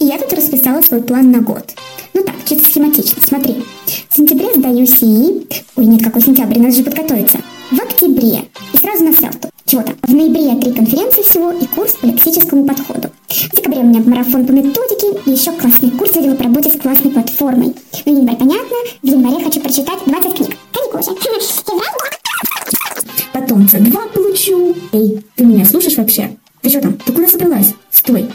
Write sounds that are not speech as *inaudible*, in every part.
И я тут расписала свой план на год. Ну так, чисто схематично, смотри. В сентябре сдаю СИИ. Ой, нет, какой сентябрь, надо же подготовиться. В октябре. И сразу на селту. Чего там? В ноябре три конференции всего и курс по лексическому подходу. В декабре у меня марафон по методике и еще классный курс видела по работе с классной платформой. Ну, январь понятно. В январе хочу прочитать 20 книг. Каникулы. Потом С2 получу. Эй, ты меня слушаешь вообще? Ты что там? Ты куда собралась? Стой.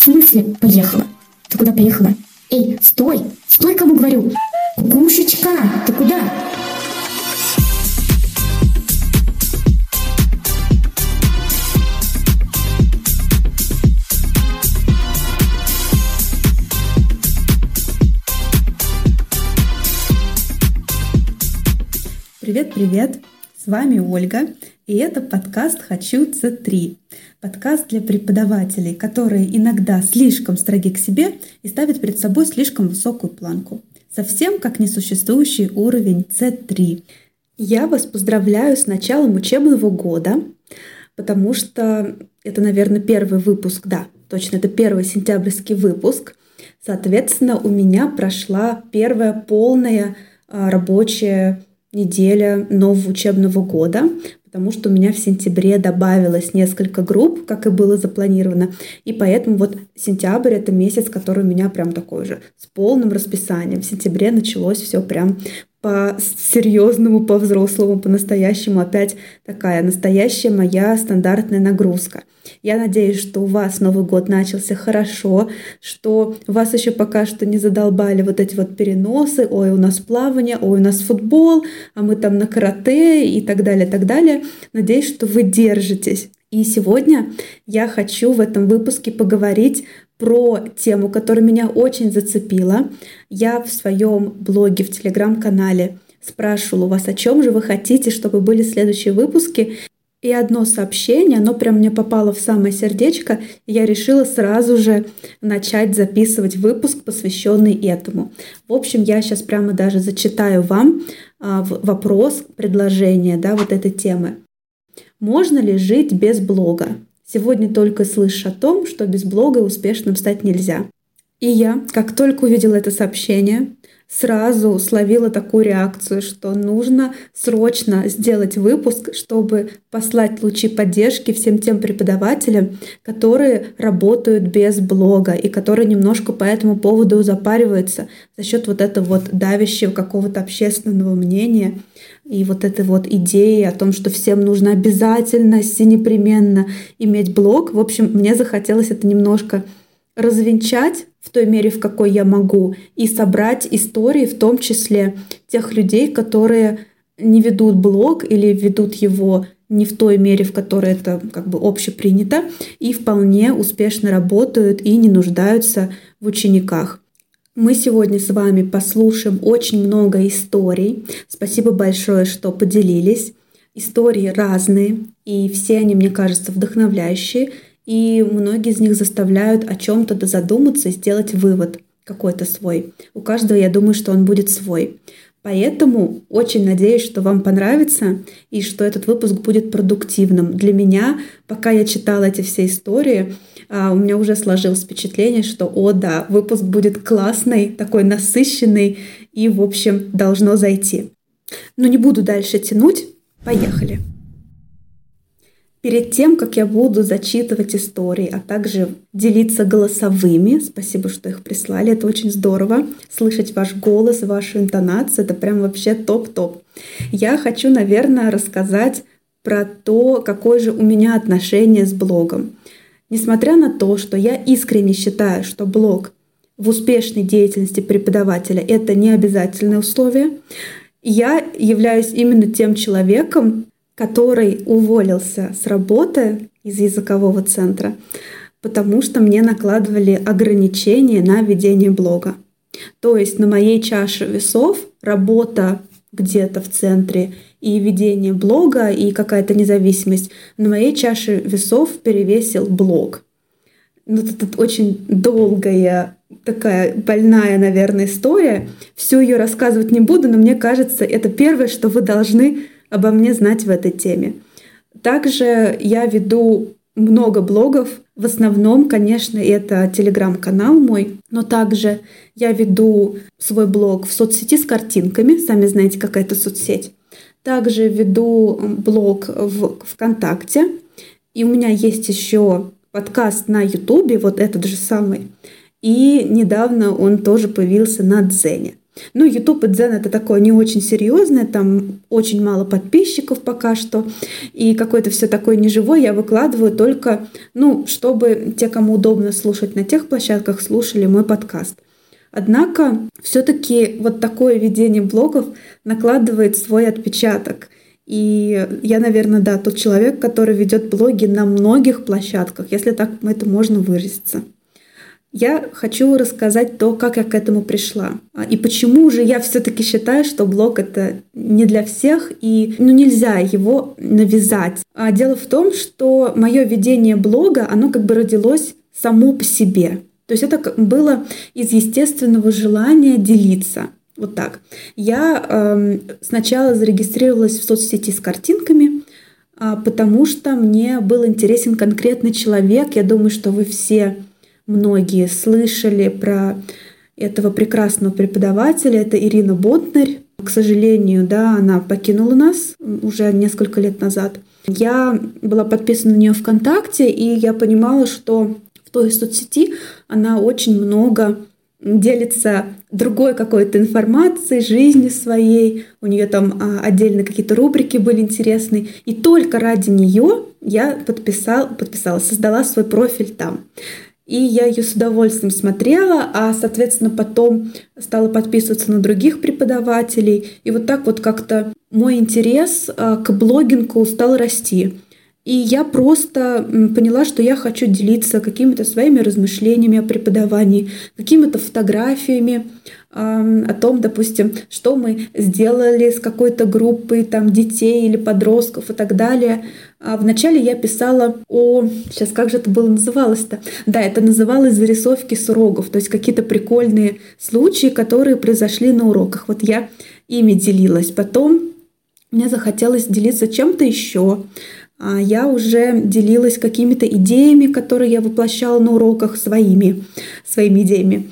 В смысле поехала? Ты куда поехала? Эй, стой! Стой, кому говорю! Кукушечка, ты куда? Привет-привет! С вами Ольга, и это подкаст «Хочу Ц3». Подкаст для преподавателей, которые иногда слишком строги к себе и ставят перед собой слишком высокую планку. Совсем как несуществующий уровень Ц3. Я вас поздравляю с началом учебного года, потому что это, наверное, первый выпуск, да, точно, это первый сентябрьский выпуск. Соответственно, у меня прошла первая полная а, рабочая неделя нового учебного года, потому что у меня в сентябре добавилось несколько групп, как и было запланировано. И поэтому вот сентябрь — это месяц, который у меня прям такой же, с полным расписанием. В сентябре началось все прям по серьезному, по взрослому, по настоящему опять такая настоящая моя стандартная нагрузка. Я надеюсь, что у вас Новый год начался хорошо, что вас еще пока что не задолбали вот эти вот переносы, ой, у нас плавание, ой, у нас футбол, а мы там на карате и так далее, так далее. Надеюсь, что вы держитесь. И сегодня я хочу в этом выпуске поговорить про тему, которая меня очень зацепила. Я в своем блоге, в телеграм-канале спрашивала у вас, о чем же вы хотите, чтобы были следующие выпуски. И одно сообщение, оно прям мне попало в самое сердечко, и я решила сразу же начать записывать выпуск, посвященный этому. В общем, я сейчас прямо даже зачитаю вам а, вопрос, предложение да, вот этой темы. Можно ли жить без блога? Сегодня только слышишь о том, что без блога успешным стать нельзя. И я, как только увидела это сообщение, сразу словила такую реакцию, что нужно срочно сделать выпуск, чтобы послать лучи поддержки всем тем преподавателям, которые работают без блога и которые немножко по этому поводу запариваются за счет вот этого вот давящего какого-то общественного мнения и вот этой вот идеи о том, что всем нужно обязательно, непременно иметь блог. В общем, мне захотелось это немножко развенчать в той мере, в какой я могу, и собрать истории, в том числе тех людей, которые не ведут блог или ведут его не в той мере, в которой это как бы общепринято, и вполне успешно работают и не нуждаются в учениках. Мы сегодня с вами послушаем очень много историй. Спасибо большое, что поделились. Истории разные, и все они, мне кажется, вдохновляющие и многие из них заставляют о чем-то задуматься и сделать вывод какой-то свой. У каждого, я думаю, что он будет свой. Поэтому очень надеюсь, что вам понравится и что этот выпуск будет продуктивным. Для меня, пока я читала эти все истории, у меня уже сложилось впечатление, что, о да, выпуск будет классный, такой насыщенный и, в общем, должно зайти. Но не буду дальше тянуть. Поехали! Перед тем, как я буду зачитывать истории, а также делиться голосовыми, спасибо, что их прислали, это очень здорово, слышать ваш голос, вашу интонацию, это прям вообще топ-топ. Я хочу, наверное, рассказать про то, какое же у меня отношение с блогом. Несмотря на то, что я искренне считаю, что блог в успешной деятельности преподавателя это не обязательное условие, я являюсь именно тем человеком, который уволился с работы из языкового центра, потому что мне накладывали ограничения на ведение блога. То есть на моей чаше весов работа где-то в центре и ведение блога и какая-то независимость, на моей чаше весов перевесил блог. Ну, это, это очень долгая, такая больная, наверное, история. Всю ее рассказывать не буду, но мне кажется, это первое, что вы должны обо мне знать в этой теме. Также я веду много блогов. В основном, конечно, это телеграм-канал мой, но также я веду свой блог в соцсети с картинками. Сами знаете, какая это соцсеть. Также веду блог в ВКонтакте. И у меня есть еще подкаст на Ютубе, вот этот же самый. И недавно он тоже появился на Дзене. Ну, YouTube и Дзен это такое не очень серьезное, там очень мало подписчиков пока что, и какое-то все такое неживое я выкладываю только, ну, чтобы те, кому удобно слушать на тех площадках, слушали мой подкаст. Однако все-таки вот такое ведение блогов накладывает свой отпечаток. И я, наверное, да, тот человек, который ведет блоги на многих площадках, если так это можно выразиться. Я хочу рассказать то, как я к этому пришла. А, и почему же я все-таки считаю, что блог это не для всех, и ну, нельзя его навязать. А дело в том, что мое ведение блога, оно как бы родилось само по себе. То есть это было из естественного желания делиться. Вот так. Я э, сначала зарегистрировалась в соцсети с картинками, э, потому что мне был интересен конкретный человек. Я думаю, что вы все многие слышали про этого прекрасного преподавателя. Это Ирина Ботнер. К сожалению, да, она покинула нас уже несколько лет назад. Я была подписана на нее ВКонтакте, и я понимала, что в той соцсети она очень много делится другой какой-то информацией, жизни своей. У нее там а, отдельно какие-то рубрики были интересные. И только ради нее я подписал, подписала, создала свой профиль там. И я ее с удовольствием смотрела, а, соответственно, потом стала подписываться на других преподавателей. И вот так вот как-то мой интерес а, к блогингу стал расти. И я просто поняла, что я хочу делиться какими-то своими размышлениями о преподавании, какими-то фотографиями э, о том, допустим, что мы сделали с какой-то группой там, детей или подростков и так далее. А вначале я писала о... Сейчас, как же это было называлось-то? Да, это называлось «Зарисовки с уроков», то есть какие-то прикольные случаи, которые произошли на уроках. Вот я ими делилась. Потом мне захотелось делиться чем-то еще. А я уже делилась какими-то идеями, которые я воплощала на уроках своими, своими идеями,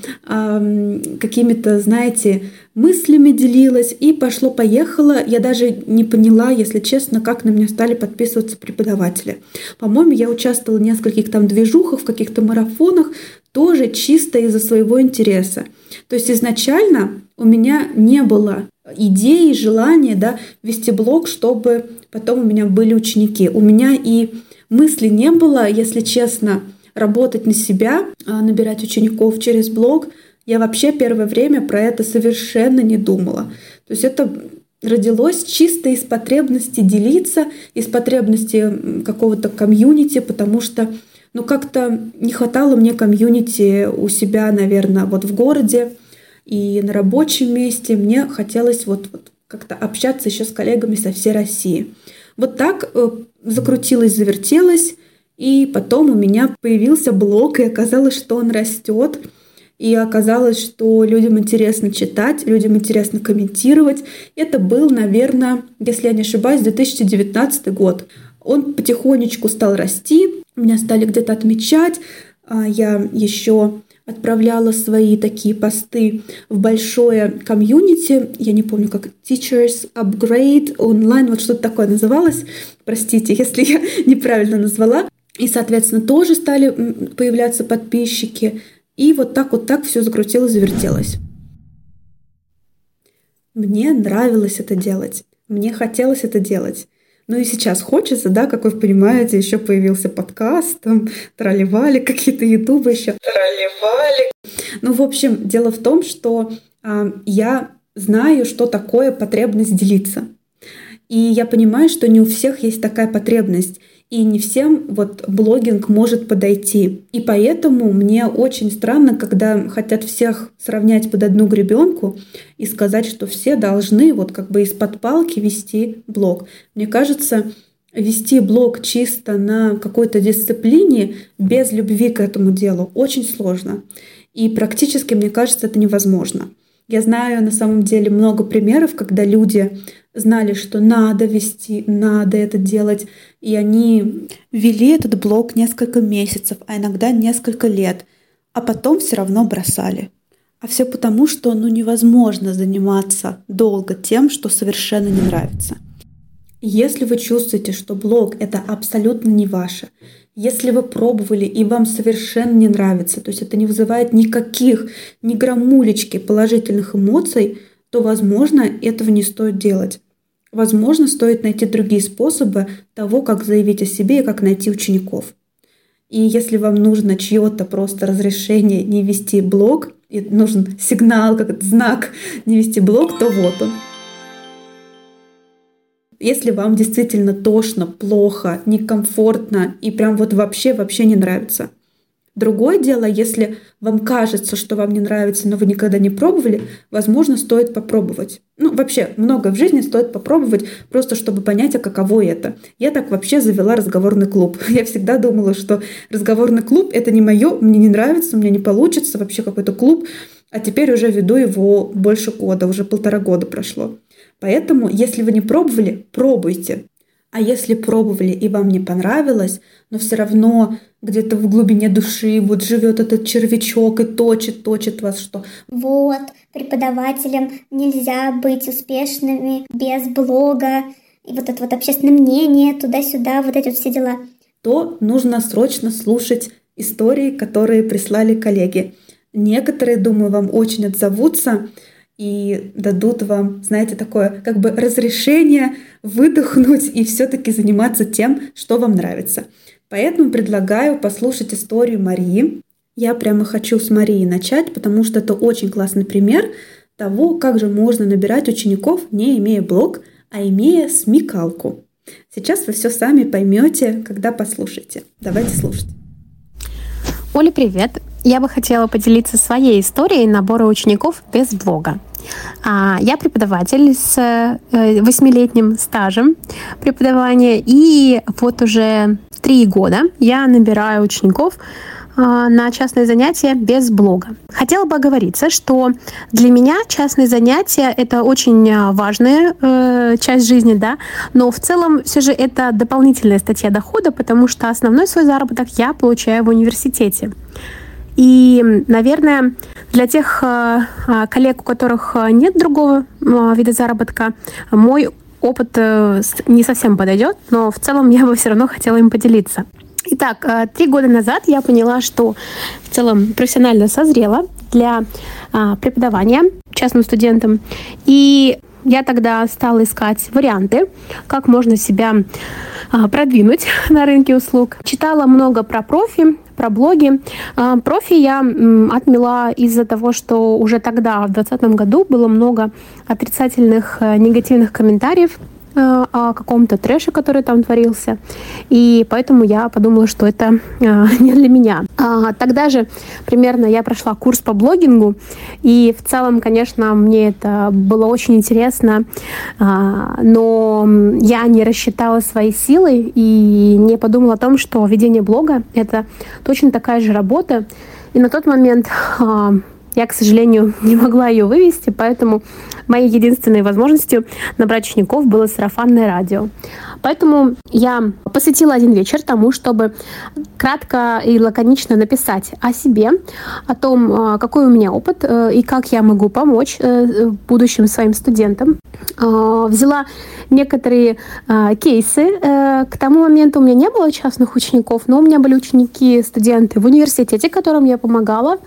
какими-то, знаете, мыслями делилась и пошло-поехало. Я даже не поняла, если честно, как на меня стали подписываться преподаватели. По-моему, я участвовала в нескольких там движухах, в каких-то марафонах, тоже чисто из-за своего интереса. То есть изначально у меня не было идеи, желания да, вести блог, чтобы потом у меня были ученики. У меня и мысли не было, если честно, работать на себя, а, набирать учеников через блог. Я вообще первое время про это совершенно не думала. То есть это родилось чисто из потребности делиться, из потребности какого-то комьюнити, потому что ну как-то не хватало мне комьюнити у себя, наверное, вот в городе и на рабочем месте. Мне хотелось вот, вот как-то общаться еще с коллегами со всей России. Вот так э, закрутилось, завертелось, и потом у меня появился блог, и оказалось, что он растет. И оказалось, что людям интересно читать, людям интересно комментировать. Это был, наверное, если я не ошибаюсь, 2019 год. Он потихонечку стал расти, меня стали где-то отмечать. А я еще отправляла свои такие посты в большое комьюнити, я не помню, как Teachers Upgrade Online, вот что-то такое называлось, простите, *laughs* если я неправильно назвала. И, соответственно, тоже стали появляться подписчики. И вот так вот так все закрутилось, завертелось. Мне нравилось это делать. Мне хотелось это делать. Ну и сейчас хочется, да, как вы понимаете, еще появился подкаст, там тролливали какие-то ютубы еще. Тролливали. Ну, в общем, дело в том, что э, я знаю, что такое потребность делиться. И я понимаю, что не у всех есть такая потребность. И не всем вот блогинг может подойти. И поэтому мне очень странно, когда хотят всех сравнять под одну гребенку и сказать, что все должны вот как бы из-под палки вести блог. Мне кажется, вести блог чисто на какой-то дисциплине без любви к этому делу очень сложно. И практически, мне кажется, это невозможно. Я знаю на самом деле много примеров, когда люди знали, что надо вести, надо это делать, и они вели этот блог несколько месяцев, а иногда несколько лет, а потом все равно бросали. А все потому, что ну невозможно заниматься долго тем, что совершенно не нравится. Если вы чувствуете, что блог это абсолютно не ваше, если вы пробовали и вам совершенно не нравится, то есть это не вызывает никаких, ни граммулечки положительных эмоций, то, возможно, этого не стоит делать. Возможно, стоит найти другие способы того, как заявить о себе и как найти учеников. И если вам нужно чье-то просто разрешение не вести блог, и нужен сигнал, как знак не вести блог, то вот он. Если вам действительно тошно, плохо, некомфортно и прям вот вообще-вообще не нравится. Другое дело, если вам кажется, что вам не нравится, но вы никогда не пробовали, возможно, стоит попробовать. Ну, вообще, много в жизни стоит попробовать, просто чтобы понять, а каково это. Я так вообще завела разговорный клуб. *laughs* Я всегда думала, что разговорный клуб — это не мое, мне не нравится, у меня не получится вообще какой-то клуб. А теперь уже веду его больше года, уже полтора года прошло. Поэтому, если вы не пробовали, пробуйте. А если пробовали и вам не понравилось, но все равно где-то в глубине души вот живет этот червячок и точит, точит вас, что вот, преподавателям нельзя быть успешными без блога, и вот это вот общественное мнение, туда-сюда, вот эти вот все дела. То нужно срочно слушать истории, которые прислали коллеги. Некоторые, думаю, вам очень отзовутся, и дадут вам, знаете, такое как бы разрешение выдохнуть и все-таки заниматься тем, что вам нравится. Поэтому предлагаю послушать историю Марии. Я прямо хочу с Марии начать, потому что это очень классный пример того, как же можно набирать учеников, не имея блог, а имея смекалку. Сейчас вы все сами поймете, когда послушаете. Давайте слушать. Оля, привет! Я бы хотела поделиться своей историей набора учеников без блога. А, я преподаватель с э, восьмилетним стажем преподавания, и вот уже три года я набираю учеников а, на частные занятия без блога. Хотела бы оговориться, что для меня частные занятия это очень а, важная э, часть жизни, да, но в целом все же это дополнительная статья дохода, потому что основной свой заработок я получаю в университете. И, наверное, для тех э, э, коллег, у которых э, нет другого вида заработка, мой опыт не совсем подойдет, но в целом я бы все равно хотела им поделиться. Итак, три года назад я поняла, что в целом профессионально созрела для преподавания частным студентам. И я тогда стала искать варианты, как можно себя продвинуть *laughs* на рынке услуг. Читала много про профи, про блоги. А, профи я отмела из-за того, что уже тогда, в 2020 году, было много отрицательных э, негативных комментариев о каком-то трэше, который там творился. И поэтому я подумала, что это э, *laughs* не для меня. А, тогда же примерно я прошла курс по блогингу. И в целом, конечно, мне это было очень интересно. А, но я не рассчитала свои силы и не подумала о том, что ведение блога — это точно такая же работа. И на тот момент а, я, к сожалению, *laughs* не могла ее вывести, поэтому моей единственной возможностью набрать учеников было сарафанное радио. Поэтому я посвятила один вечер тому, чтобы кратко и лаконично написать о себе, о том, а, какой у меня опыт э, и как я могу помочь э, будущим своим студентам. А, взяла некоторые а, кейсы. Э, к тому моменту у меня не было частных учеников, но у меня были ученики, студенты в университете, которым я помогала.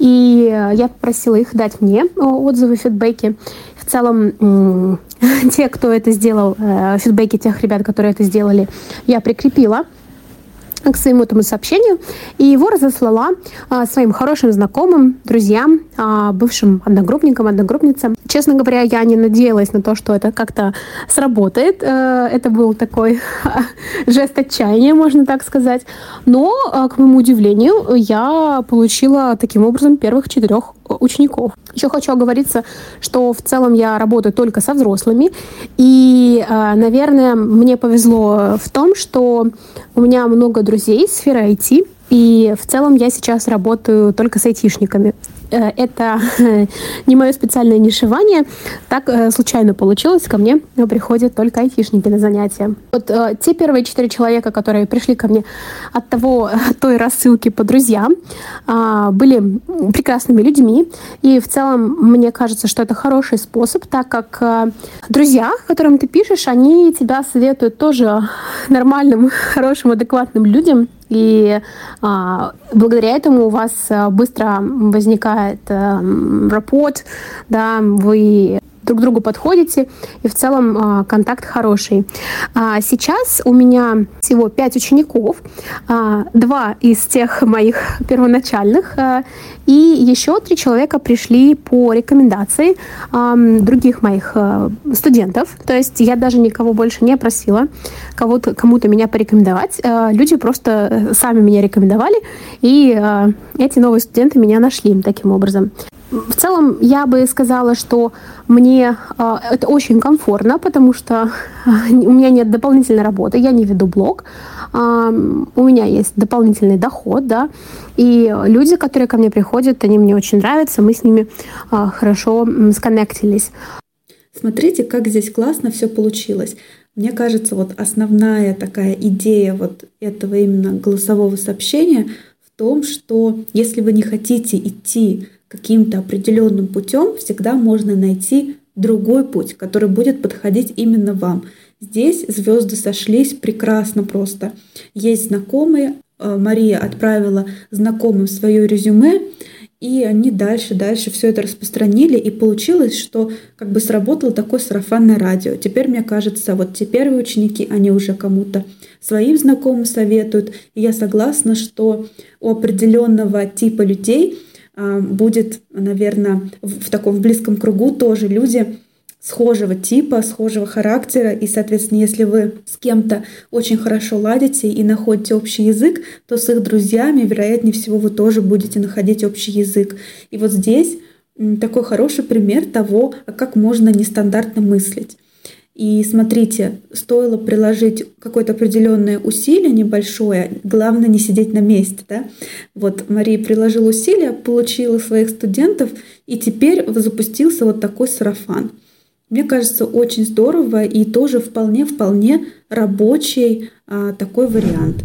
И я попросила их дать мне отзывы, фидбэки целом *laughs* те, кто это сделал, э, фидбэки тех ребят, которые это сделали, я прикрепила к своему этому сообщению, и его разослала а, своим хорошим знакомым, друзьям, а, бывшим одногруппникам, одногруппницам. Честно говоря, я не надеялась на то, что это как-то сработает. А, это был такой *laughs* жест отчаяния, можно так сказать. Но, а, к моему удивлению, я получила таким образом первых четырех учеников. Еще хочу оговориться, что в целом я работаю только со взрослыми. И, наверное, мне повезло в том, что у меня много друзей из сферы IT, И в целом я сейчас работаю только с айтишниками. Э, это *laughs* не мое специальное нишевание. Так э, случайно получилось. Ко мне приходят только айтишники на занятия. Вот э, те первые четыре человека, которые пришли ко мне от того, *laughs* той рассылки по друзьям, а, были прекрасными людьми. И в целом мне кажется, что это хороший способ, так как друзья, которым ты пишешь, они тебя советуют тоже *laughs* нормальным, хорошим, адекватным людям, и а, благодаря этому у вас а, быстро возникает а, рапорт, да, вы друг другу подходите, и в целом а, контакт хороший. А, сейчас у меня всего пять учеников, а, два из тех моих первоначальных, и еще три человека пришли по рекомендации других моих студентов. То есть я даже никого больше не просила кого-то, кому-то меня порекомендовать. Люди просто сами меня рекомендовали, и эти новые студенты меня нашли таким образом. В целом, я бы сказала, что мне э, это очень комфортно, потому что э, *laughs* у меня нет дополнительной работы, я не веду блог, э, у меня есть дополнительный доход, да, и люди, которые ко мне приходят, они мне очень нравятся, мы с ними хорошо сконнектились. Смотрите, как здесь классно все получилось. Мне кажется, вот основная такая идея вот этого именно голосового сообщения в том, что если вы не хотите идти каким-то определенным путем, всегда можно найти другой путь, который будет подходить именно вам. Здесь звезды сошлись прекрасно просто. Есть знакомые, э, Мария отправила знакомым свое резюме, и они дальше, дальше все это распространили, и получилось, что как бы сработало такое сарафанное радио. Теперь, мне кажется, вот те первые ученики, они уже кому-то своим знакомым советуют, и я согласна, что у определенного типа людей – будет, наверное, в таком в близком кругу тоже люди схожего типа, схожего характера, и, соответственно, если вы с кем-то очень хорошо ладите и находите общий язык, то с их друзьями, вероятнее всего, вы тоже будете находить общий язык. И вот здесь такой хороший пример того, как можно нестандартно мыслить. И смотрите, стоило приложить какое-то определенное усилие небольшое, главное не сидеть на месте. Да? Вот Мария приложила усилия, получила своих студентов, и теперь запустился вот такой сарафан. Мне кажется, очень здорово и тоже вполне-вполне рабочий а, такой вариант.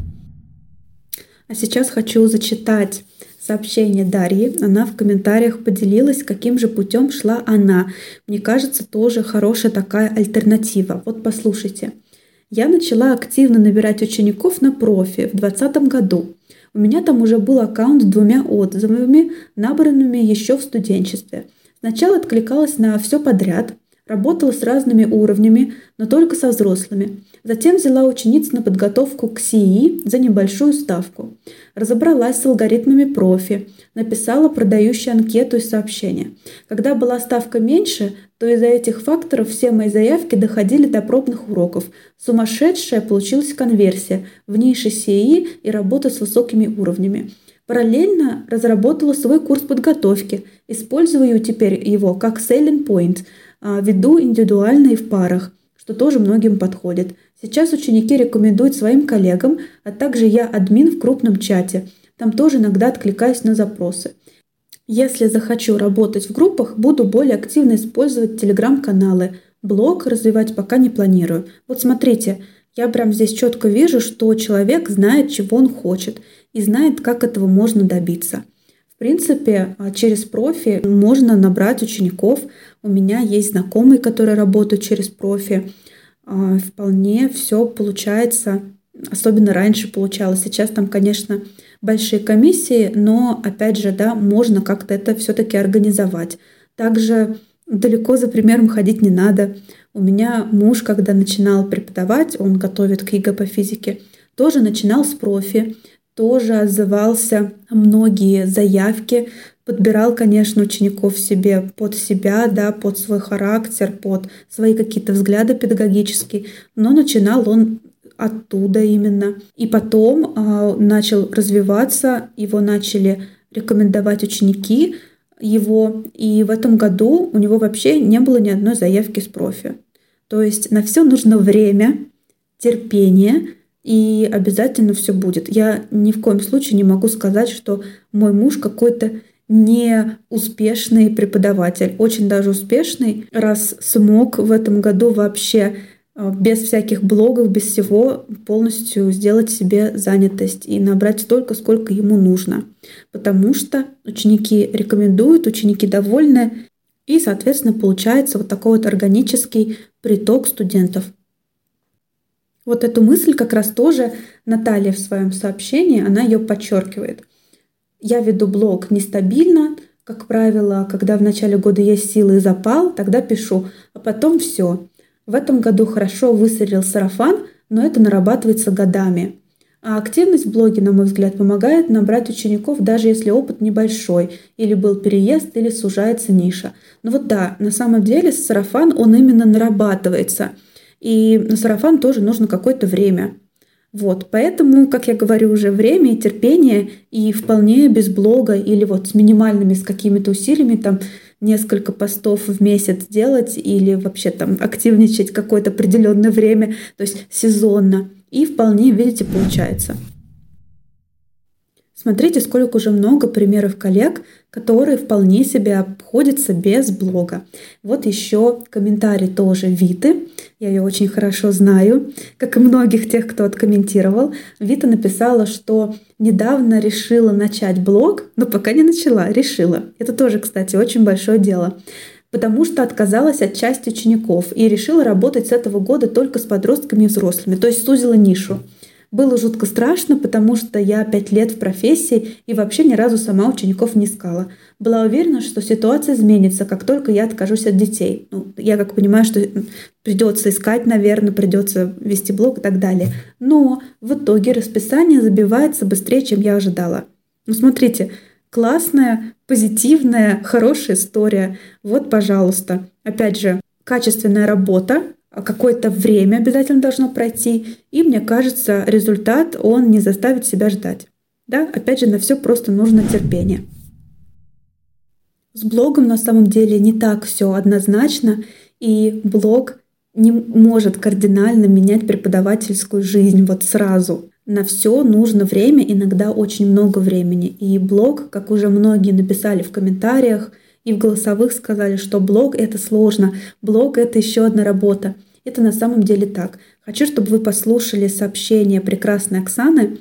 А сейчас хочу зачитать сообщение Дарьи. Она в комментариях поделилась, каким же путем шла она. Мне кажется, тоже хорошая такая альтернатива. Вот послушайте. Я начала активно набирать учеников на профи в 2020 году. У меня там уже был аккаунт с двумя отзывами, набранными еще в студенчестве. Сначала откликалась на все подряд, Работала с разными уровнями, но только со взрослыми. Затем взяла учениц на подготовку к СИИ за небольшую ставку. Разобралась с алгоритмами профи, написала продающую анкету и сообщения. Когда была ставка меньше, то из-за этих факторов все мои заявки доходили до пробных уроков. Сумасшедшая получилась конверсия в нише СИИ и работа с высокими уровнями. Параллельно разработала свой курс подготовки, использую теперь его как selling point – веду индивидуально в парах, что тоже многим подходит. Сейчас ученики рекомендуют своим коллегам, а также я админ в крупном чате. Там тоже иногда откликаюсь на запросы. Если захочу работать в группах, буду более активно использовать телеграм-каналы. Блог развивать пока не планирую. Вот смотрите, я прям здесь четко вижу, что человек знает, чего он хочет и знает, как этого можно добиться. В принципе, а, через профи можно набрать учеников. У меня есть знакомые, которые работают через профи. А, вполне все получается, особенно раньше получалось. Сейчас там, конечно, большие комиссии, но, опять же, да, можно как-то это все-таки организовать. Также далеко за примером ходить не надо. У меня муж, когда начинал преподавать, он готовит к ЕГЭ по физике, тоже начинал с профи тоже отзывался многие заявки, подбирал, конечно, учеников себе под себя, да, под свой характер, под свои какие-то взгляды педагогические, но начинал он оттуда именно. И потом э, начал развиваться, его начали рекомендовать ученики его, и в этом году у него вообще не было ни одной заявки с профи. То есть на все нужно время, терпение, и обязательно все будет. Я ни в коем случае не могу сказать, что мой муж какой-то не успешный преподаватель, очень даже успешный, раз смог в этом году вообще э, без всяких блогов, без всего полностью сделать себе занятость и набрать столько, сколько ему нужно. Потому что ученики рекомендуют, ученики довольны, и, соответственно, получается вот такой вот органический приток студентов. Вот эту мысль как раз тоже Наталья в своем сообщении, она ее подчеркивает – я веду блог нестабильно, как правило, когда в начале года есть силы и запал, тогда пишу, а потом все. В этом году хорошо выстрелил сарафан, но это нарабатывается годами. А активность в блоге, на мой взгляд, помогает набрать учеников, даже если опыт небольшой, или был переезд, или сужается ниша. Но вот да, на самом деле сарафан, он именно нарабатывается. И на сарафан тоже нужно какое-то время. Вот, поэтому, как я говорю, уже время и терпение, и вполне без блога или вот с минимальными, с какими-то усилиями, там, несколько постов в месяц делать или вообще там активничать какое-то определенное время, то есть сезонно. И вполне, видите, получается. Смотрите, сколько уже много примеров коллег, которые вполне себе обходятся без блога. Вот еще комментарий тоже Виты. Я ее очень хорошо знаю, как и многих тех, кто откомментировал. Вита написала, что недавно решила начать блог, но пока не начала, решила. Это тоже, кстати, очень большое дело потому что отказалась от части учеников и решила работать с этого года только с подростками и взрослыми, то есть сузила нишу. Было жутко страшно, потому что я пять лет в профессии и вообще ни разу сама учеников не искала. Была уверена, что ситуация изменится, как только я откажусь от детей. Ну, я как понимаю, что придется искать, наверное, придется вести блог и так далее. Но в итоге расписание забивается быстрее, чем я ожидала. Ну, смотрите, классная, позитивная, хорошая история. Вот, пожалуйста. Опять же, качественная работа, какое-то время обязательно должно пройти, и мне кажется, результат, он не заставит себя ждать. Да, опять же, на все просто нужно терпение. С блогом на самом деле не так все однозначно, и блог не может кардинально менять преподавательскую жизнь вот сразу. На все нужно время, иногда очень много времени. И блог, как уже многие написали в комментариях, и в голосовых сказали, что блог это сложно, блог это еще одна работа. Это на самом деле так. Хочу, чтобы вы послушали сообщение прекрасной Оксаны.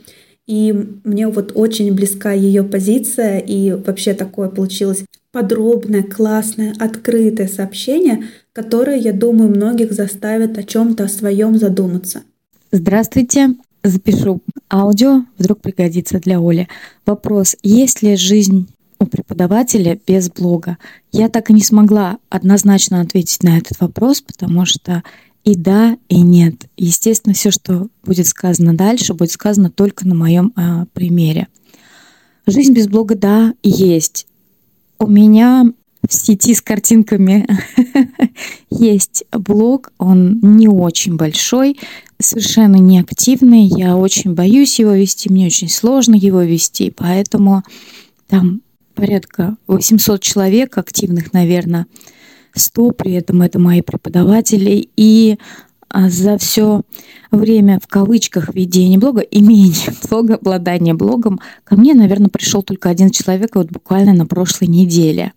И мне вот очень близка ее позиция, и вообще такое получилось подробное, классное, открытое сообщение, которое, я думаю, многих заставит о чем-то о своем задуматься. Здравствуйте. Запишу аудио, вдруг пригодится для Оли. Вопрос, есть ли жизнь у преподавателя без блога? Я так и не смогла однозначно ответить на этот вопрос, потому что и да, и нет. Естественно, все, что будет сказано дальше, будет сказано только на моем а, примере. Жизнь без блога, да, есть. У меня в сети с картинками *laughs* есть блог, он не очень большой, совершенно неактивный. Я очень боюсь его вести, мне очень сложно его вести, поэтому там порядка 800 человек активных, наверное, 100, при этом это мои преподаватели. И а, за все время в кавычках ведения блога, *laughs* имение блога, обладание блогом, ко мне, наверное, пришел только один человек вот буквально на прошлой неделе.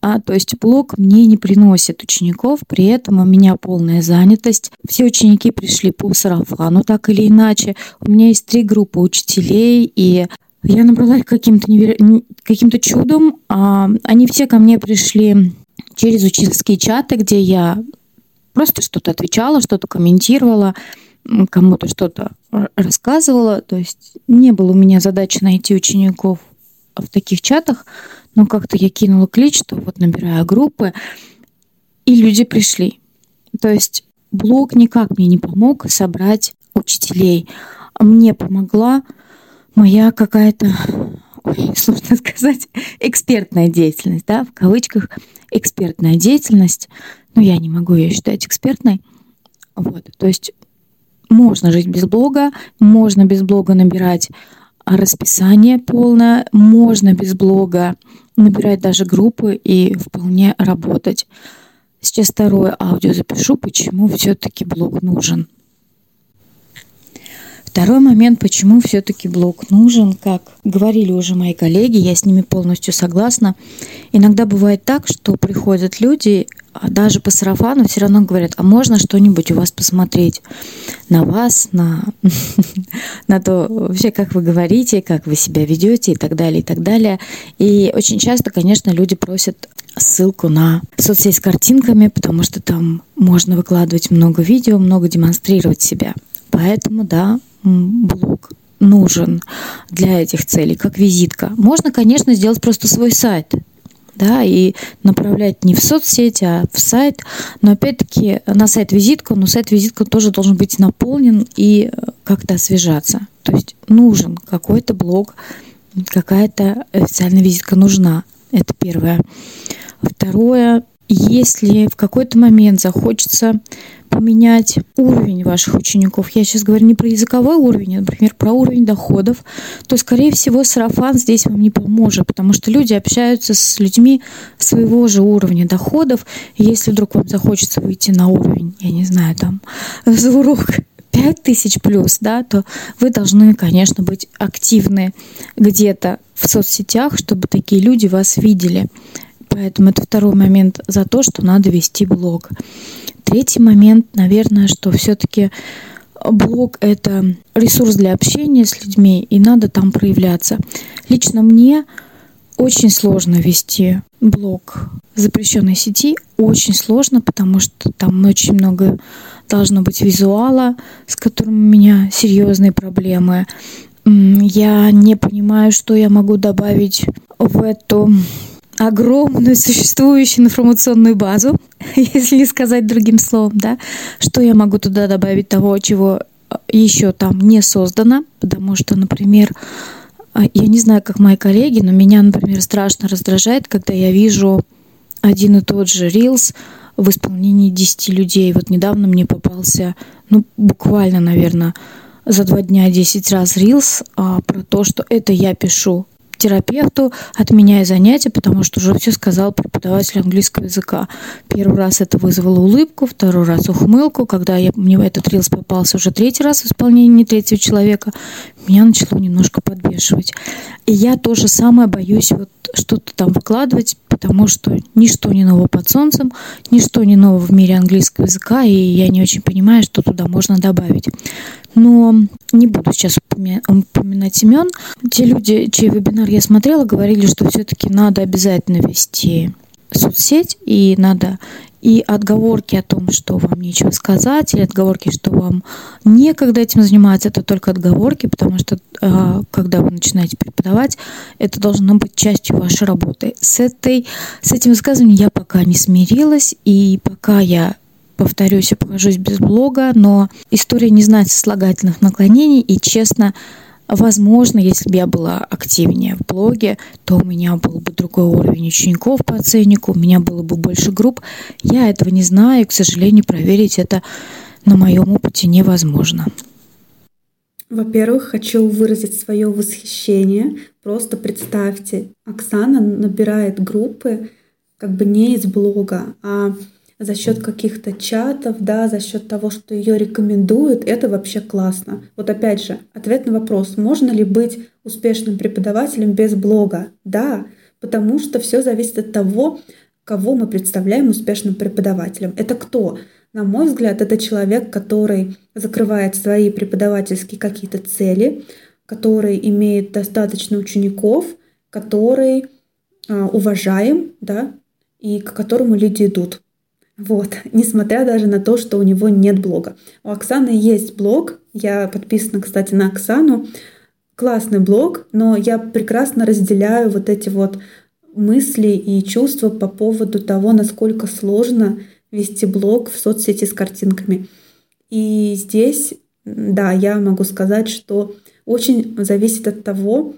А, то есть блог мне не приносит учеников, при этом у меня полная занятость. Все ученики пришли по сарафану, так или иначе. У меня есть три группы учителей, и я набрала их каким-то невер... каким чудом. А, они все ко мне пришли через учительские чаты, где я просто что-то отвечала, что-то комментировала, кому-то что-то рассказывала. То есть не было у меня задачи найти учеников в таких чатах, но как-то я кинула клич, что вот набираю группы, и люди пришли. То есть блог никак мне не помог собрать учителей. Мне помогла моя какая-то *laughs* сложно сказать, экспертная деятельность, да, в кавычках экспертная деятельность, но я не могу ее считать экспертной. Вот, то есть можно жить без блога, можно без блога набирать расписание полное, можно без блога набирать даже группы и вполне работать. Сейчас второе аудио запишу, почему все-таки блог нужен. Второй момент, почему все-таки блог нужен, как говорили уже мои коллеги, я с ними полностью согласна. Иногда бывает так, что приходят люди, а даже по сарафану все равно говорят, а можно что-нибудь у вас посмотреть? На вас, на, *laughs* на то вообще, как вы говорите, как вы себя ведете и так далее, и так далее. И очень часто, конечно, люди просят ссылку на соцсеть с картинками, потому что там можно выкладывать много видео, много демонстрировать себя. Поэтому, да, блог нужен для этих целей, как визитка. Можно, конечно, сделать просто свой сайт, да, и направлять не в соцсети, а в сайт. Но опять-таки на сайт визитку, но сайт визитка тоже должен быть наполнен и э, как-то освежаться. То есть нужен какой-то блог, какая-то официальная визитка нужна. Это первое. Второе, если в какой-то момент захочется поменять уровень ваших учеников, я сейчас говорю не про языковой уровень, а, например, про уровень доходов, то, скорее всего, сарафан здесь вам не поможет, потому что люди общаются с людьми своего же уровня доходов. Если вдруг вам захочется выйти на уровень, я не знаю, там, за урок 5 тысяч плюс, да, то вы должны, конечно, быть активны где-то в соцсетях, чтобы такие люди вас видели. Поэтому это второй момент за то, что надо вести блог. Третий момент, наверное, что все-таки блог — это ресурс для общения с людьми, и надо там проявляться. Лично мне очень сложно вести блог в запрещенной сети. Очень сложно, потому что там очень много должно быть визуала, с которым у меня серьезные проблемы. Я не понимаю, что я могу добавить в эту огромную существующую информационную базу, *laughs* если не сказать другим словом, да, что я могу туда добавить того, чего э, еще там не создано, потому что, например, э, я не знаю, как мои коллеги, но меня, например, страшно раздражает, когда я вижу один и тот же Reels в исполнении 10 людей. Вот недавно мне попался, ну, буквально, наверное, за два дня 10 раз Reels а, про то, что это я пишу терапевту, отменяя занятия, потому что уже все сказал преподаватель английского языка. Первый раз это вызвало улыбку, второй раз ухмылку. Когда я, мне этот рилс попался уже третий раз в исполнении третьего человека, меня начало немножко подбешивать. И я то же самое боюсь вот что-то там выкладывать, потому что ничто не ново под солнцем, ничто не ново в мире английского языка, и я не очень понимаю, что туда можно добавить. Но не буду сейчас упоминать имен. Те люди, чей вебинар я смотрела, говорили, что все-таки надо обязательно вести соцсеть, и надо и отговорки о том, что вам нечего сказать, или отговорки, что вам некогда этим заниматься, это только отговорки, потому что а, когда вы начинаете преподавать, это должно быть частью вашей работы. С, этой, с этим высказыванием я пока не смирилась, и пока я повторюсь, я покажусь без блога, но история не знает сослагательных наклонений, и честно, Возможно, если бы я была активнее в блоге, то у меня был бы другой уровень учеников по оценнику, у меня было бы больше групп. Я этого не знаю, и, к сожалению, проверить это на моем опыте невозможно. Во-первых, хочу выразить свое восхищение. Просто представьте, Оксана набирает группы как бы не из блога, а за счет каких-то чатов, да, за счет того, что ее рекомендуют, это вообще классно. Вот опять же, ответ на вопрос, можно ли быть успешным преподавателем без блога? Да, потому что все зависит от того, кого мы представляем успешным преподавателем. Это кто? На мой взгляд, это человек, который закрывает свои преподавательские какие-то цели, который имеет достаточно учеников, который а, уважаем, да, и к которому люди идут. Вот, несмотря даже на то, что у него нет блога. У Оксаны есть блог, я подписана, кстати, на Оксану. Классный блог, но я прекрасно разделяю вот эти вот мысли и чувства по поводу того, насколько сложно вести блог в соцсети с картинками. И здесь, да, я могу сказать, что очень зависит от того,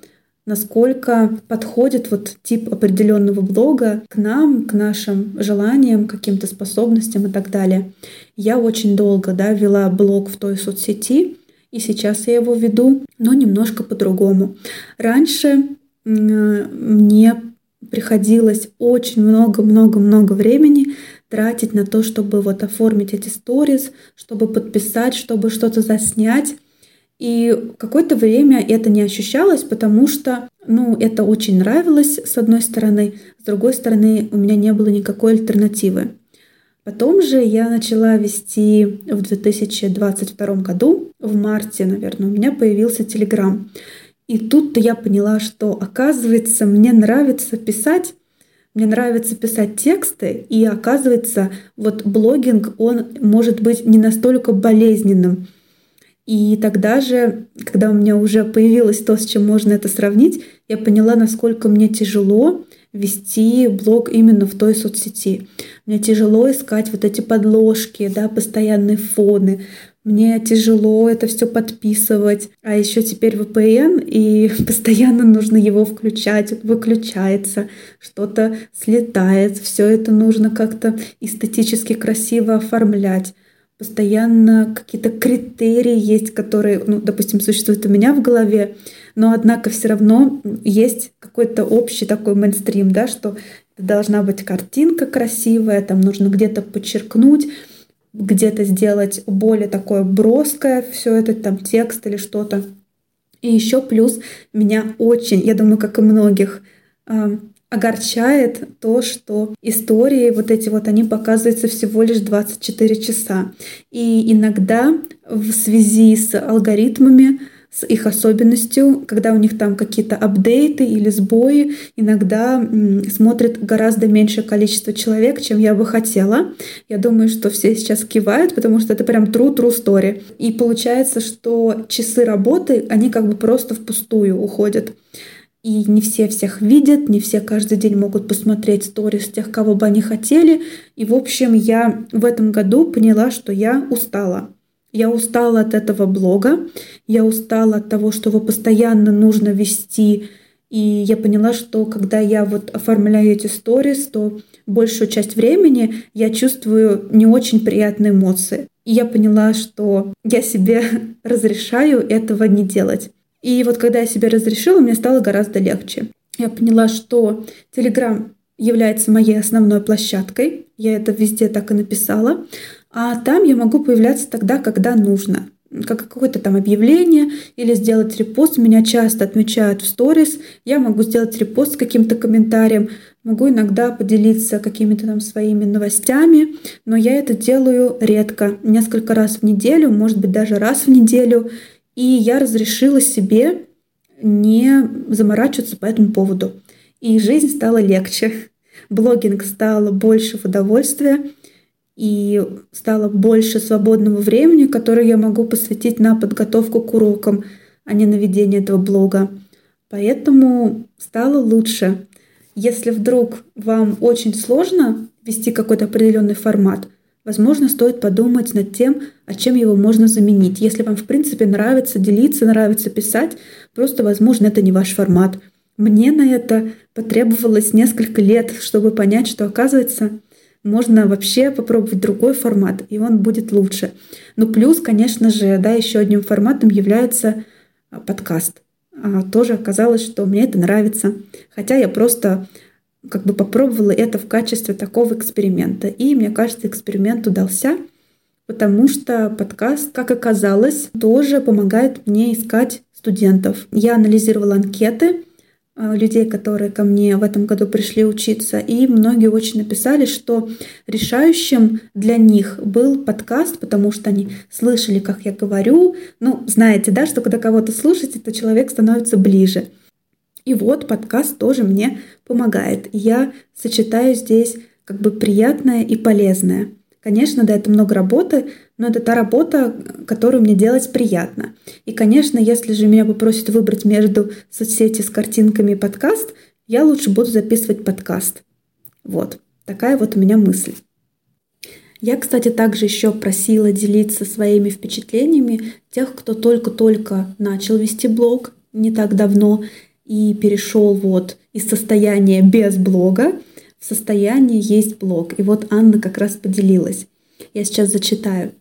насколько подходит вот тип определенного блога к нам, к нашим желаниям, каким-то способностям и так далее. Я очень долго да, вела блог в той соцсети, и сейчас я его веду, но немножко по-другому. Раньше мне приходилось очень много-много-много времени тратить на то, чтобы вот оформить эти сторис, чтобы подписать, чтобы что-то заснять. И какое-то время это не ощущалось, потому что, ну, это очень нравилось, с одной стороны, с другой стороны, у меня не было никакой альтернативы. Потом же я начала вести в 2022 году, в марте, наверное, у меня появился Телеграм. И тут-то я поняла, что, оказывается, мне нравится писать, мне нравится писать тексты, и оказывается, вот блогинг, он может быть не настолько болезненным. И тогда же, когда у меня уже появилось то, с чем можно это сравнить, я поняла, насколько мне тяжело вести блог именно в той соцсети. Мне тяжело искать вот эти подложки, да, постоянные фоны. Мне тяжело это все подписывать. А еще теперь VPN, и *laughs* постоянно нужно его включать, выключается, что-то слетает. Все это нужно как-то эстетически красиво оформлять постоянно какие-то критерии есть, которые, ну, допустим, существуют у меня в голове, но однако все равно есть какой-то общий такой мейнстрим, да, что должна быть картинка красивая, там нужно где-то подчеркнуть, где-то сделать более такое броское все это, там текст или что-то. И еще плюс меня очень, я думаю, как и многих, огорчает то, что истории вот эти вот, они показываются всего лишь 24 часа. И иногда в связи с алгоритмами, с их особенностью, когда у них там какие-то апдейты или сбои, иногда смотрит гораздо меньшее количество человек, чем я бы хотела. Я думаю, что все сейчас кивают, потому что это прям true true story. И получается, что часы работы, они как бы просто впустую уходят. И не все всех видят, не все каждый день могут посмотреть сторис тех, кого бы они хотели. И, в общем, я в этом году поняла, что я устала. Я устала от этого блога, я устала от того, что его постоянно нужно вести. И я поняла, что когда я вот оформляю эти сторис, то большую часть времени я чувствую не очень приятные эмоции. И я поняла, что я себе *laughs* разрешаю этого не делать. И вот когда я себе разрешила, мне стало гораздо легче. Я поняла, что Telegram является моей основной площадкой. Я это везде так и написала. А там я могу появляться тогда, когда нужно. Как какое-то там объявление или сделать репост. Меня часто отмечают в сторис. Я могу сделать репост с каким-то комментарием. Могу иногда поделиться какими-то там своими новостями. Но я это делаю редко. Несколько раз в неделю, может быть даже раз в неделю. И я разрешила себе не заморачиваться по этому поводу. И жизнь стала легче. Блогинг стал больше в удовольствия и стало больше свободного времени, которое я могу посвятить на подготовку к урокам, а не на ведение этого блога. Поэтому стало лучше. Если вдруг вам очень сложно вести какой-то определенный формат – Возможно, стоит подумать над тем, а чем его можно заменить. Если вам, в принципе, нравится делиться, нравится писать, просто, возможно, это не ваш формат. Мне на это потребовалось несколько лет, чтобы понять, что, оказывается, можно вообще попробовать другой формат, и он будет лучше. Ну, плюс, конечно же, да, еще одним форматом является а, подкаст. А, тоже оказалось, что мне это нравится. Хотя я просто как бы попробовала это в качестве такого эксперимента. И мне кажется, эксперимент удался, потому что подкаст, как оказалось, тоже помогает мне искать студентов. Я анализировала анкеты э, людей, которые ко мне в этом году пришли учиться, и многие очень написали, что решающим для них был подкаст, потому что они слышали, как я говорю. Ну, знаете, да, что когда кого-то слушаете, то человек становится ближе. И вот подкаст тоже мне помогает. Я сочетаю здесь как бы приятное и полезное. Конечно, да, это много работы, но это та работа, которую мне делать приятно. И, конечно, если же меня попросят выбрать между соцсети с картинками и подкаст, я лучше буду записывать подкаст. Вот, такая вот у меня мысль. Я, кстати, также еще просила делиться своими впечатлениями тех, кто только-только начал вести блог не так давно и перешел вот из состояния без блога в состояние есть блог. И вот Анна как раз поделилась. Я сейчас зачитаю.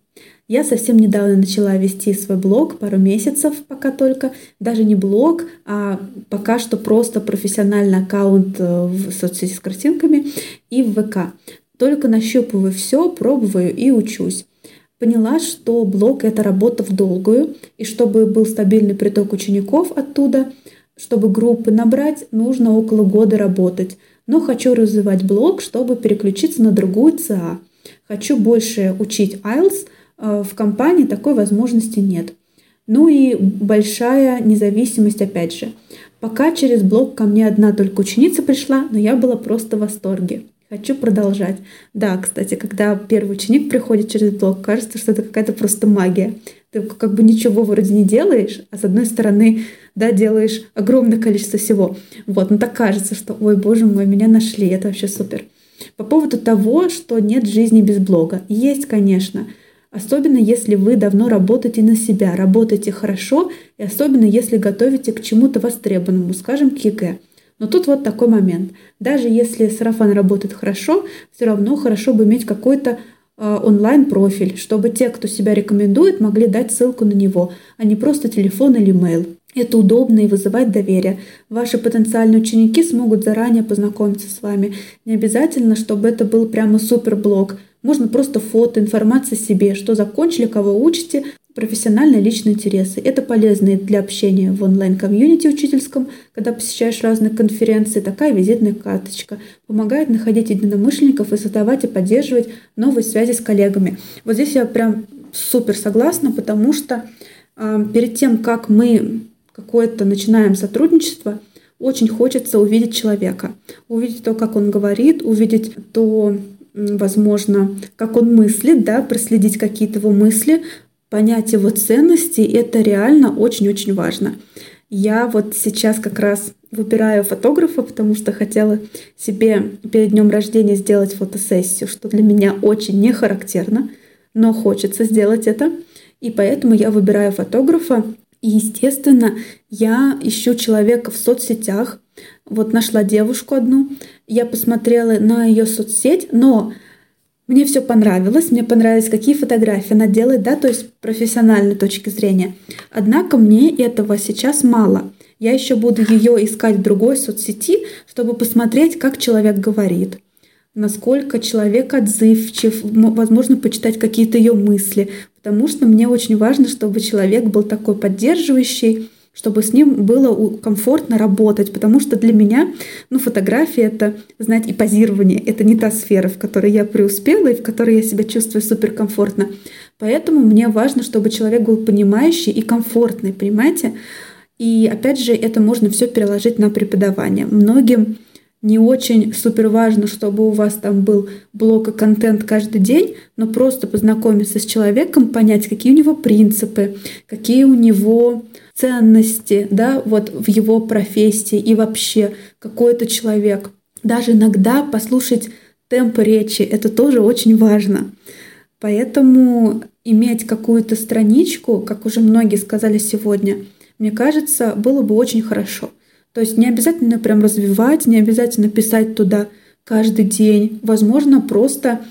Я совсем недавно начала вести свой блог, пару месяцев пока только. Даже не блог, а пока что просто профессиональный аккаунт э, в соцсети с картинками и в ВК. Только нащупываю все, пробую и учусь. Поняла, что блог – это работа в долгую, и чтобы был стабильный приток учеников оттуда, чтобы группы набрать, нужно около года работать. Но хочу развивать блог, чтобы переключиться на другую ЦА. Хочу больше учить IELTS, э, в компании такой возможности нет. Ну и большая независимость опять же. Пока через блог ко мне одна только ученица пришла, но я была просто в восторге. Хочу продолжать. Да, кстати, когда первый ученик приходит через блог, кажется, что это какая-то просто магия. Ты как бы ничего вроде не делаешь, а с одной стороны, да, делаешь огромное количество всего. Вот, но так кажется, что, ой, боже мой, меня нашли, это вообще супер. По поводу того, что нет жизни без блога. Есть, конечно. Особенно если вы давно работаете на себя, работаете хорошо, и особенно если готовите к чему-то востребованному, скажем, к ЕГЭ. Но тут вот такой момент. Даже если сарафан работает хорошо, все равно хорошо бы иметь какой-то онлайн-профиль, чтобы те, кто себя рекомендует, могли дать ссылку на него, а не просто телефон или mail. Это удобно и вызывает доверие. Ваши потенциальные ученики смогут заранее познакомиться с вами. Не обязательно, чтобы это был прямо суперблог. Можно просто фото, информация о себе, что закончили, кого учите, профессиональные личные интересы. Это полезно для общения в онлайн-комьюнити учительском, когда посещаешь разные конференции. Такая визитная карточка помогает находить единомышленников и создавать и поддерживать новые связи с коллегами. Вот здесь я прям супер согласна, потому что э, перед тем, как мы какое-то начинаем сотрудничество, очень хочется увидеть человека, увидеть то, как он говорит, увидеть то, возможно, как он мыслит, да, проследить какие-то его мысли, понять его ценности, это реально очень-очень важно. Я вот сейчас как раз выбираю фотографа, потому что хотела себе перед днем рождения сделать фотосессию, что для меня очень не характерно, но хочется сделать это. И поэтому я выбираю фотографа. И, естественно, я ищу человека в соцсетях. Вот нашла девушку одну, я посмотрела на ее соцсеть, но мне все понравилось, мне понравились, какие фотографии она делает, да, то есть профессиональной точки зрения. Однако мне этого сейчас мало. Я еще буду ее искать в другой соцсети, чтобы посмотреть, как человек говорит, насколько человек отзывчив, возможно, почитать какие-то ее мысли, потому что мне очень важно, чтобы человек был такой поддерживающий, чтобы с ним было комфортно работать, потому что для меня ну, фотография — это, знаете, и позирование — это не та сфера, в которой я преуспела и в которой я себя чувствую суперкомфортно. Поэтому мне важно, чтобы человек был понимающий и комфортный, понимаете? И опять же, это можно все переложить на преподавание. Многим не очень супер важно, чтобы у вас там был блок и контент каждый день, но просто познакомиться с человеком, понять, какие у него принципы, какие у него ценности, да, вот в его профессии и вообще какой то человек. Даже иногда послушать темп речи, это тоже очень важно. Поэтому иметь какую-то страничку, как уже многие сказали сегодня, мне кажется, было бы очень хорошо. То есть не обязательно прям развивать, не обязательно писать туда каждый день. Возможно, просто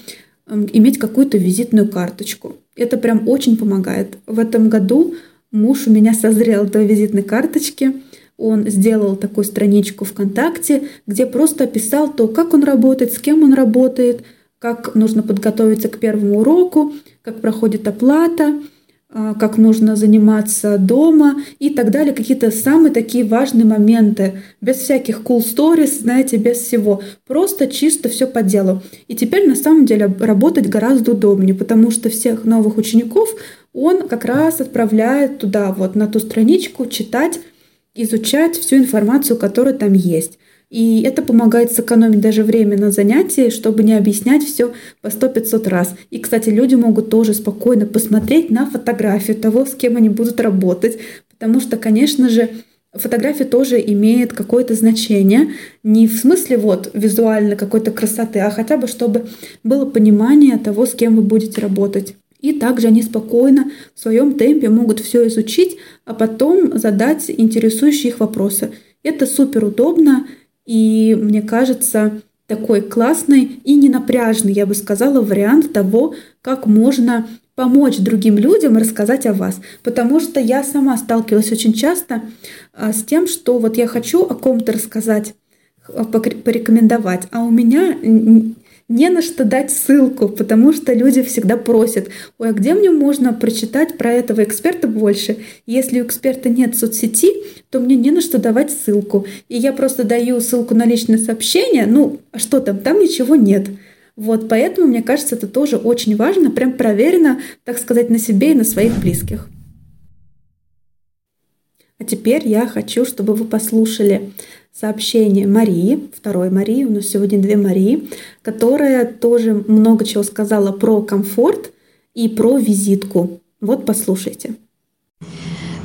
эм, иметь какую-то визитную карточку. Это прям очень помогает. В этом году Муж у меня созрел до визитной карточки. Он сделал такую страничку ВКонтакте, где просто описал то, как он работает, с кем он работает, как нужно подготовиться к первому уроку, как проходит оплата, а, как нужно заниматься дома и так далее. Какие-то самые такие важные моменты, без всяких cool stories, знаете, без всего. Просто чисто все по делу. И теперь на самом деле работать гораздо удобнее, потому что всех новых учеников он как раз отправляет туда, вот на ту страничку, читать, изучать всю информацию, которая там есть. И это помогает сэкономить даже время на занятии, чтобы не объяснять все по сто пятьсот раз. И, кстати, люди могут тоже спокойно посмотреть на фотографию того, с кем они будут работать, потому что, конечно же, фотография тоже имеет какое-то значение, не в смысле вот визуально какой-то красоты, а хотя бы чтобы было понимание того, с кем вы будете работать. И также они спокойно в своем темпе могут все изучить, а потом задать интересующие их вопросы. Это супер удобно и, мне кажется, такой классный и ненапряжный, я бы сказала, вариант того, как можно помочь другим людям рассказать о вас. Потому что я сама сталкивалась очень часто а, с тем, что вот я хочу о ком-то рассказать, порекомендовать, а у меня не на что дать ссылку, потому что люди всегда просят, ой, а где мне можно прочитать про этого эксперта больше? Если у эксперта нет соцсети, то мне не на что давать ссылку. И я просто даю ссылку на личное сообщение, ну, а что там? Там ничего нет. Вот, поэтому, мне кажется, это тоже очень важно, прям проверено, так сказать, на себе и на своих близких. А теперь я хочу, чтобы вы послушали сообщение Марии, второй Марии, у нас сегодня две Марии, которая тоже много чего сказала про комфорт и про визитку. Вот послушайте.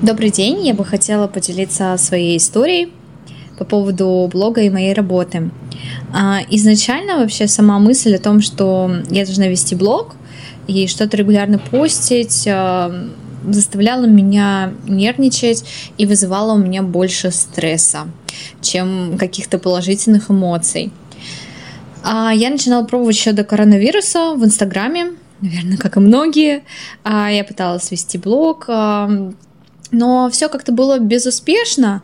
Добрый день, я бы хотела поделиться своей историей по поводу блога и моей работы. А, изначально вообще сама мысль о том, что я должна вести блог и что-то регулярно постить, а, заставляла меня нервничать и вызывала у меня больше стресса, чем каких-то положительных эмоций. А я начинала пробовать еще до коронавируса в Инстаграме, наверное, как и многие. А я пыталась вести блог, а, но все как-то было безуспешно.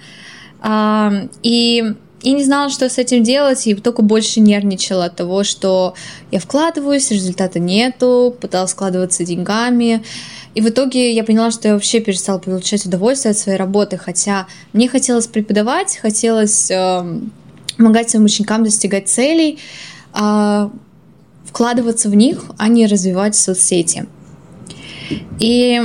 А, и и не знала, что с этим делать, и только больше нервничала от того, что я вкладываюсь, результата нету, пыталась складываться деньгами. И в итоге я поняла, что я вообще перестала получать удовольствие от своей работы, хотя мне хотелось преподавать, хотелось э, помогать своим ученикам достигать целей, э, вкладываться в них, а не развивать соцсети. И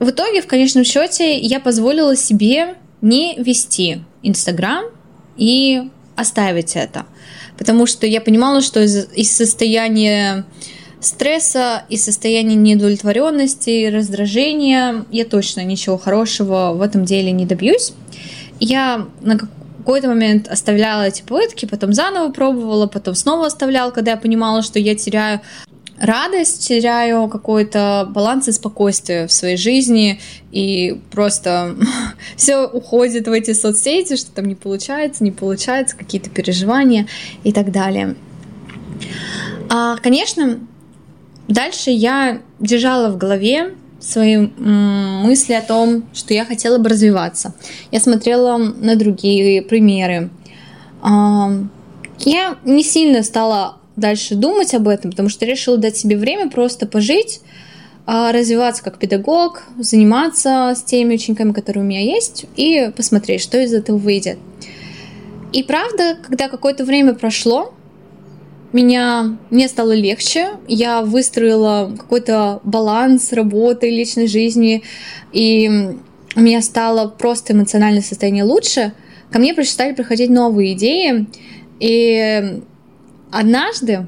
в итоге, в конечном счете, я позволила себе не вести Инстаграм и оставить это. Потому что я понимала, что из, из состояния стресса и состояния неудовлетворенности, раздражения я точно ничего хорошего в этом деле не добьюсь. Я на какой-то момент оставляла эти попытки, потом заново пробовала, потом снова оставляла, когда я понимала, что я теряю радость, теряю какой-то баланс и спокойствие в своей жизни, и просто *laughs* все уходит в эти соцсети, что там не получается, не получается, какие-то переживания и так далее. А, конечно, Дальше я держала в голове свои мысли о том, что я хотела бы развиваться. Я смотрела на другие примеры. Я не сильно стала дальше думать об этом, потому что решила дать себе время просто пожить, а, развиваться как педагог, заниматься с теми учениками, которые у меня есть, и посмотреть, что из этого выйдет. И правда, когда какое-то время прошло, меня, мне стало легче, я выстроила какой-то баланс работы, личной жизни, и у меня стало просто эмоциональное состояние лучше, ко мне стали приходить новые идеи, и однажды,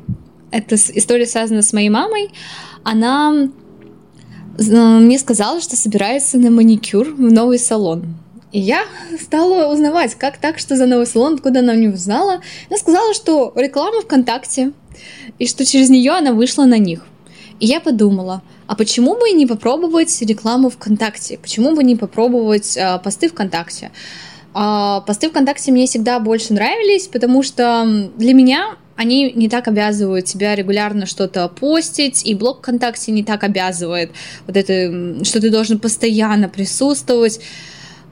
эта история связана с моей мамой, она мне сказала, что собирается на маникюр в новый салон. И я *laughs* стала узнавать, как так, что за новый салон, откуда она мне узнала. Она сказала, что реклама ВКонтакте, и что через нее она вышла на них. И я подумала, а почему бы не попробовать рекламу ВКонтакте? Почему бы не попробовать а, посты ВКонтакте? А, посты ВКонтакте мне всегда больше нравились, потому что для меня они не так обязывают тебя регулярно что-то постить, и блог ВКонтакте не так обязывает вот это, что ты должен постоянно присутствовать.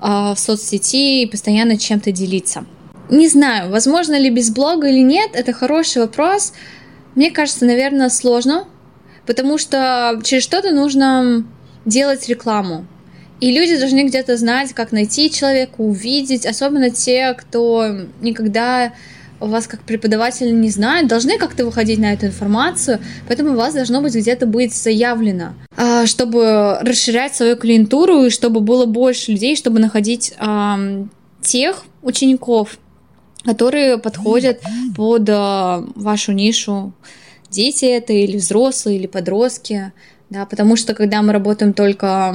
А, в соцсети и постоянно чем-то делиться. Не знаю, возможно ли без блога или нет, это хороший вопрос. Мне кажется, наверное, сложно, потому что через что-то нужно делать рекламу. И люди должны где-то знать, как найти человека, увидеть, особенно те, кто никогда вас как преподавателя не знают, должны как-то выходить на эту информацию, поэтому у вас должно быть где-то быть заявлено, а, чтобы расширять свою клиентуру и чтобы было больше людей, чтобы находить тех учеников, которые подходят под а, вашу нишу. Дети это или взрослые, или подростки да, потому что когда мы работаем только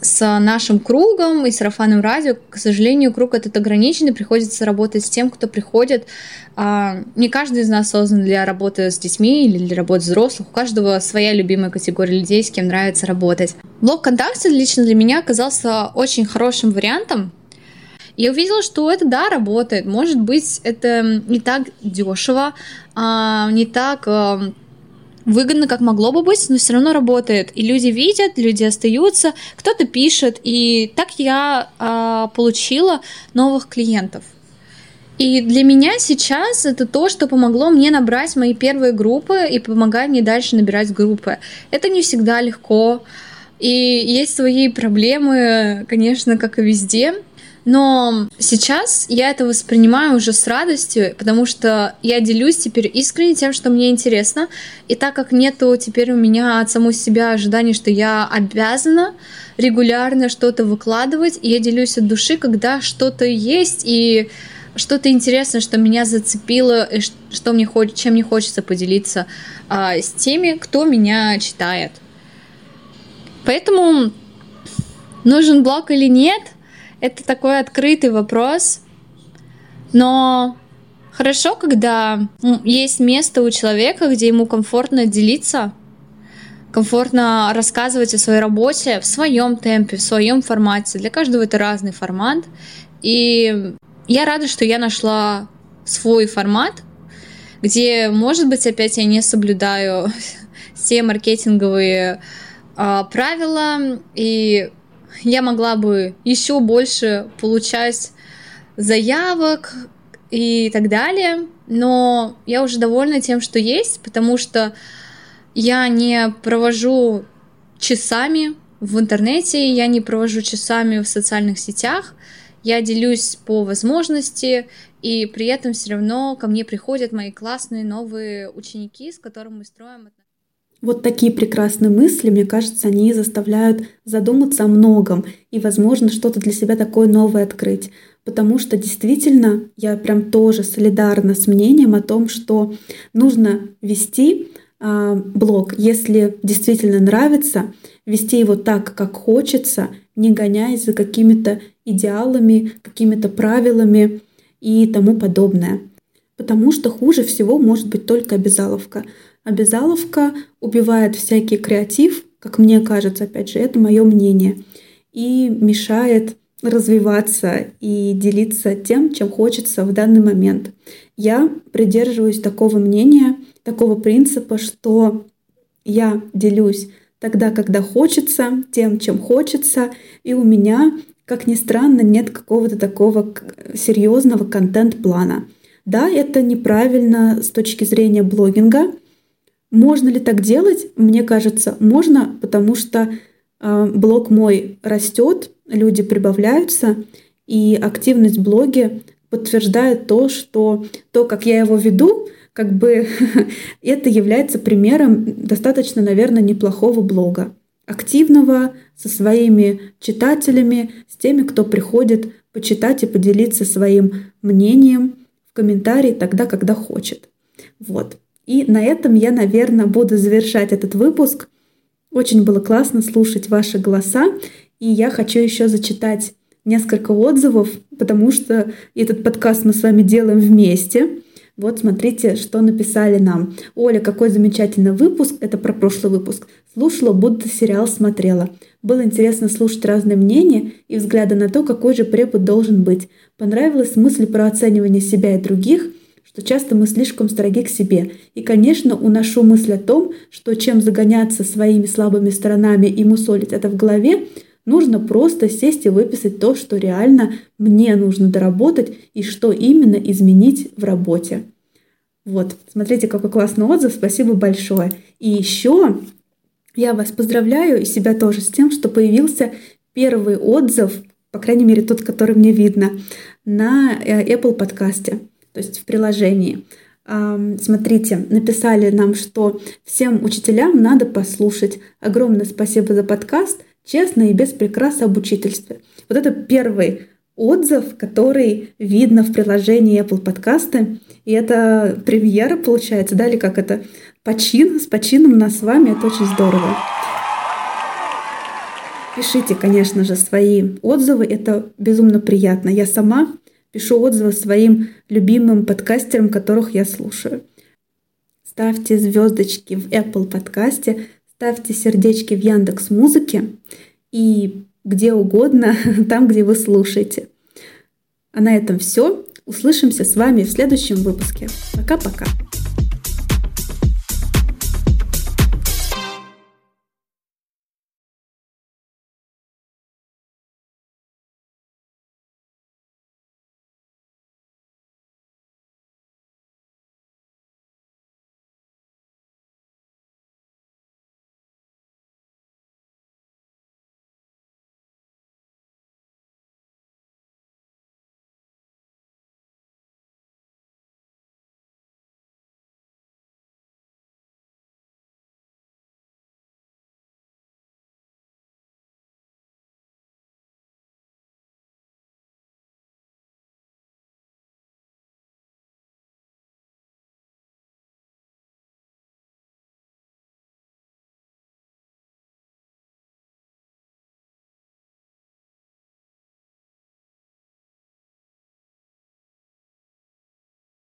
с нашим кругом и сарафанным радио, к сожалению, круг этот ограниченный, приходится работать с тем, кто приходит. А, не каждый из нас создан для работы с детьми или для работы с взрослых, у каждого своя любимая категория людей, с кем нравится работать. Блог ВКонтакте лично для меня оказался очень хорошим вариантом, я увидела, что это, да, работает. Может быть, это не так дешево, а, не так выгодно, как могло бы быть, но все равно работает. И люди видят, люди остаются, кто-то пишет. И так я а, получила новых клиентов. И для меня сейчас это то, что помогло мне набрать мои первые группы и помогает мне дальше набирать группы. Это не всегда легко, и есть свои проблемы, конечно, как и везде. Но сейчас я это воспринимаю уже с радостью, потому что я делюсь теперь искренне тем, что мне интересно. И так как нету теперь у меня от самой себя ожидания, что я обязана регулярно что-то выкладывать, я делюсь от души, когда что-то есть, и что-то интересное, что меня зацепило, и что мне чем мне хочется поделиться а, с теми, кто меня читает. Поэтому нужен блог или нет, это такой открытый вопрос. Но хорошо, когда есть место у человека, где ему комфортно делиться, комфортно рассказывать о своей работе в своем темпе, в своем формате. Для каждого это разный формат. И я рада, что я нашла свой формат, где, может быть, опять я не соблюдаю *laughs* все маркетинговые э, правила, и я могла бы еще больше получать заявок и так далее, но я уже довольна тем, что есть, потому что я не провожу часами в интернете, я не провожу часами в социальных сетях, я делюсь по возможности, и при этом все равно ко мне приходят мои классные новые ученики, с которыми мы строим. Вот такие прекрасные мысли, мне кажется, они заставляют задуматься о многом и, возможно, что-то для себя такое новое открыть. Потому что действительно я прям тоже солидарна с мнением о том, что нужно вести э, блог, если действительно нравится, вести его так, как хочется, не гоняясь за какими-то идеалами, какими-то правилами и тому подобное. Потому что хуже всего может быть только обязаловка. Обязаловка убивает всякий креатив, как мне кажется, опять же, это мое мнение, и мешает развиваться и делиться тем, чем хочется в данный момент. Я придерживаюсь такого мнения, такого принципа, что я делюсь тогда, когда хочется, тем, чем хочется, и у меня как ни странно, нет какого-то такого серьезного контент-плана. Да, это неправильно с точки зрения блогинга. Можно ли так делать? Мне кажется, можно, потому что э, блог мой растет, люди прибавляются, и активность блоге подтверждает то, что то, как я его веду, как бы *laughs* это является примером достаточно, наверное, неплохого блога активного, со своими читателями, с теми, кто приходит почитать и поделиться своим мнением в комментарии тогда, когда хочет. Вот. И на этом я, наверное, буду завершать этот выпуск. Очень было классно слушать ваши голоса, и я хочу еще зачитать несколько отзывов, потому что этот подкаст мы с вами делаем вместе. Вот смотрите, что написали нам. Оля, какой замечательный выпуск. Это про прошлый выпуск. Слушала, будто сериал смотрела. Было интересно слушать разные мнения и взгляды на то, какой же препод должен быть. Понравилась мысль про оценивание себя и других, что часто мы слишком строги к себе. И, конечно, уношу мысль о том, что чем загоняться своими слабыми сторонами и мусолить это в голове, нужно просто сесть и выписать то, что реально мне нужно доработать и что именно изменить в работе. Вот, смотрите, какой классный отзыв, спасибо большое. И еще я вас поздравляю и себя тоже с тем, что появился первый отзыв, по крайней мере тот, который мне видно, на э, Apple подкасте, то есть в приложении. Смотрите, написали нам, что всем учителям надо послушать. Огромное спасибо за подкаст, честно и без прикрас об учительстве. Вот это первый отзыв, который видно в приложении Apple подкасты. И это премьера получается, да, или как это? Почин, с почином нас с вами, это очень здорово. Пишите, конечно же, свои отзывы, это безумно приятно. Я сама пишу отзывы своим любимым подкастерам, которых я слушаю. Ставьте звездочки в Apple подкасте, ставьте сердечки в Яндекс Музыке и где угодно, *laughs* там, где вы слушаете. А на этом все. Услышимся с вами в следующем выпуске. Пока-пока.